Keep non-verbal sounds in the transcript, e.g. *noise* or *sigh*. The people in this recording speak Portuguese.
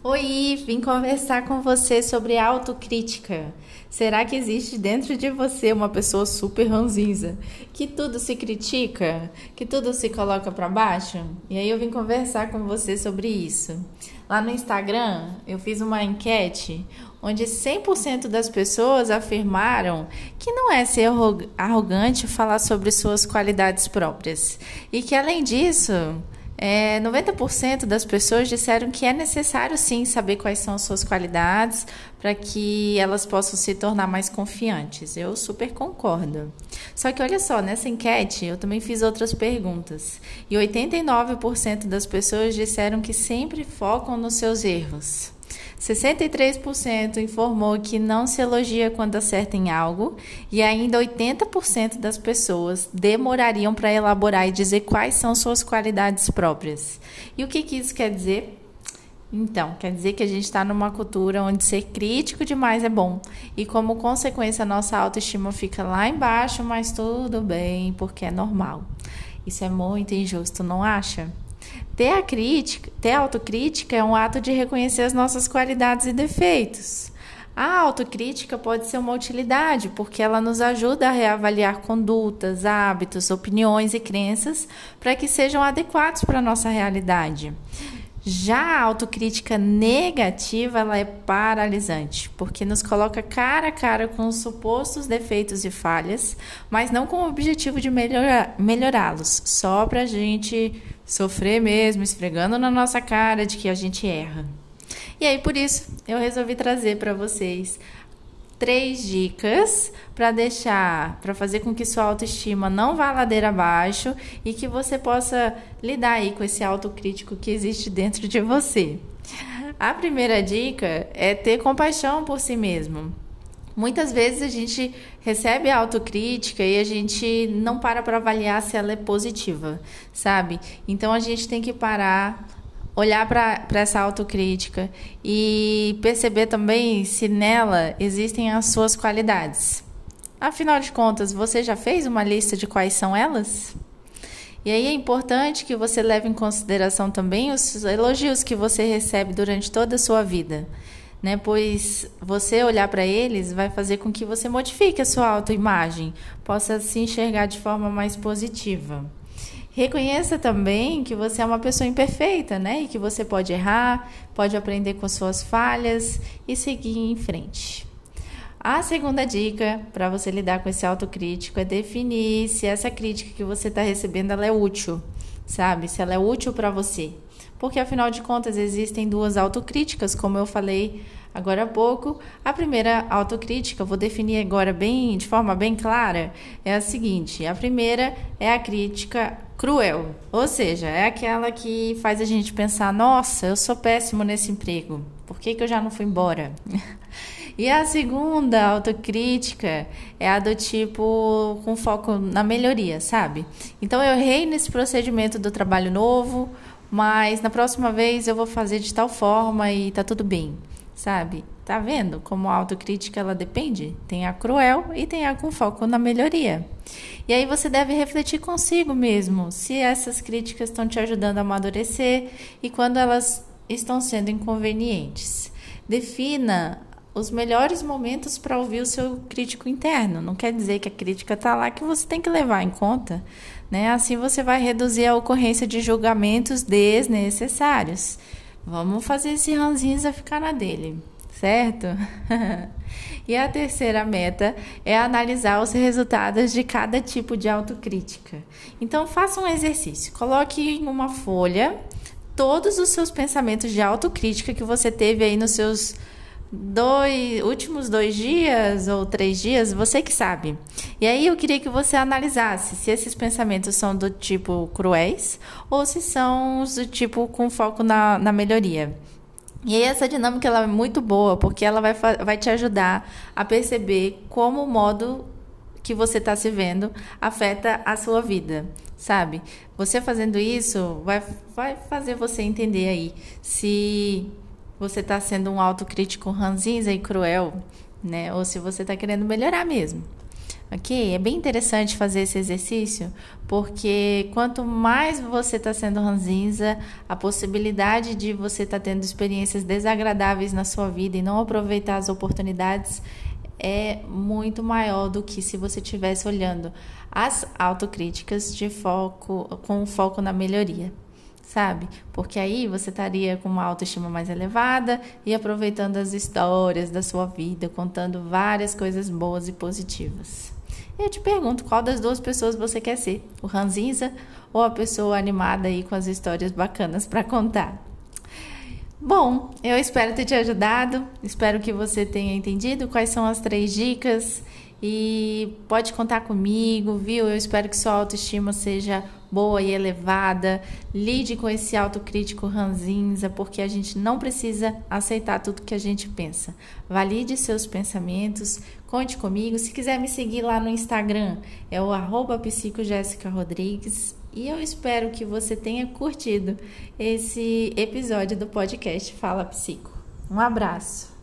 Oi, vim conversar com você sobre autocrítica. Será que existe dentro de você uma pessoa super ranzinza, que tudo se critica, que tudo se coloca para baixo? E aí eu vim conversar com você sobre isso. Lá no Instagram, eu fiz uma enquete onde 100% das pessoas afirmaram que não é ser arrogante falar sobre suas qualidades próprias e que além disso, é, 90% das pessoas disseram que é necessário sim saber quais são as suas qualidades para que elas possam se tornar mais confiantes. Eu super concordo. Só que olha só, nessa enquete eu também fiz outras perguntas e 89% das pessoas disseram que sempre focam nos seus erros. 63% informou que não se elogia quando acerta em algo e ainda 80% das pessoas demorariam para elaborar e dizer quais são suas qualidades próprias. E o que, que isso quer dizer? Então, quer dizer que a gente está numa cultura onde ser crítico demais é bom. E como consequência, a nossa autoestima fica lá embaixo, mas tudo bem, porque é normal. Isso é muito injusto, não acha? Ter a crítica, ter a autocrítica é um ato de reconhecer as nossas qualidades e defeitos. A autocrítica pode ser uma utilidade, porque ela nos ajuda a reavaliar condutas, hábitos, opiniões e crenças para que sejam adequados para a nossa realidade. Já a autocrítica negativa, ela é paralisante, porque nos coloca cara a cara com os supostos defeitos e falhas, mas não com o objetivo de melhorá-los, só para a gente sofrer mesmo, esfregando na nossa cara de que a gente erra. E aí, por isso, eu resolvi trazer para vocês três dicas para deixar, para fazer com que sua autoestima não vá ladeira abaixo e que você possa lidar aí com esse autocrítico que existe dentro de você. A primeira dica é ter compaixão por si mesmo. Muitas vezes a gente recebe a autocrítica e a gente não para para avaliar se ela é positiva, sabe? Então a gente tem que parar olhar para essa autocrítica e perceber também se nela existem as suas qualidades. Afinal de contas, você já fez uma lista de quais são elas? E aí é importante que você leve em consideração também os elogios que você recebe durante toda a sua vida, né? Pois você olhar para eles vai fazer com que você modifique a sua autoimagem, possa se enxergar de forma mais positiva. Reconheça também que você é uma pessoa imperfeita, né? E que você pode errar, pode aprender com suas falhas e seguir em frente. A segunda dica para você lidar com esse autocrítico é definir se essa crítica que você está recebendo ela é útil, sabe? Se ela é útil para você. Porque afinal de contas existem duas autocríticas, como eu falei agora há pouco. A primeira autocrítica, vou definir agora bem de forma bem clara, é a seguinte: a primeira é a crítica cruel, ou seja, é aquela que faz a gente pensar: nossa, eu sou péssimo nesse emprego, por que, que eu já não fui embora? *laughs* E a segunda autocrítica é a do tipo com foco na melhoria, sabe? Então eu errei nesse procedimento do trabalho novo, mas na próxima vez eu vou fazer de tal forma e tá tudo bem sabe? Tá vendo como a autocrítica ela depende? Tem a cruel e tem a com foco na melhoria. E aí você deve refletir consigo mesmo se essas críticas estão te ajudando a amadurecer e quando elas estão sendo inconvenientes. Defina os melhores momentos para ouvir o seu crítico interno. Não quer dizer que a crítica está lá que você tem que levar em conta. Né? Assim você vai reduzir a ocorrência de julgamentos desnecessários. Vamos fazer esse ranzinza ficar na dele, certo? *laughs* e a terceira meta é analisar os resultados de cada tipo de autocrítica. Então, faça um exercício. Coloque em uma folha todos os seus pensamentos de autocrítica que você teve aí nos seus dois últimos dois dias ou três dias, você que sabe. E aí eu queria que você analisasse se esses pensamentos são do tipo cruéis ou se são do tipo com foco na, na melhoria. E aí essa dinâmica ela é muito boa porque ela vai, vai te ajudar a perceber como o modo que você está se vendo afeta a sua vida, sabe? Você fazendo isso vai, vai fazer você entender aí se você está sendo um autocrítico ranzinza e cruel, né? Ou se você está querendo melhorar mesmo. ok? É bem interessante fazer esse exercício, porque quanto mais você está sendo ranzinza, a possibilidade de você estar tá tendo experiências desagradáveis na sua vida e não aproveitar as oportunidades é muito maior do que se você estivesse olhando as autocríticas de foco com foco na melhoria sabe? Porque aí você estaria com uma autoestima mais elevada e aproveitando as histórias da sua vida, contando várias coisas boas e positivas. Eu te pergunto, qual das duas pessoas você quer ser? O ranzinza ou a pessoa animada aí com as histórias bacanas para contar? Bom, eu espero ter te ajudado, espero que você tenha entendido quais são as três dicas e pode contar comigo, viu? Eu espero que sua autoestima seja boa e elevada. Lide com esse autocrítico ranzinza, porque a gente não precisa aceitar tudo que a gente pensa. Valide seus pensamentos, conte comigo. Se quiser me seguir lá no Instagram, é o arroba. E eu espero que você tenha curtido esse episódio do podcast Fala Psico. Um abraço!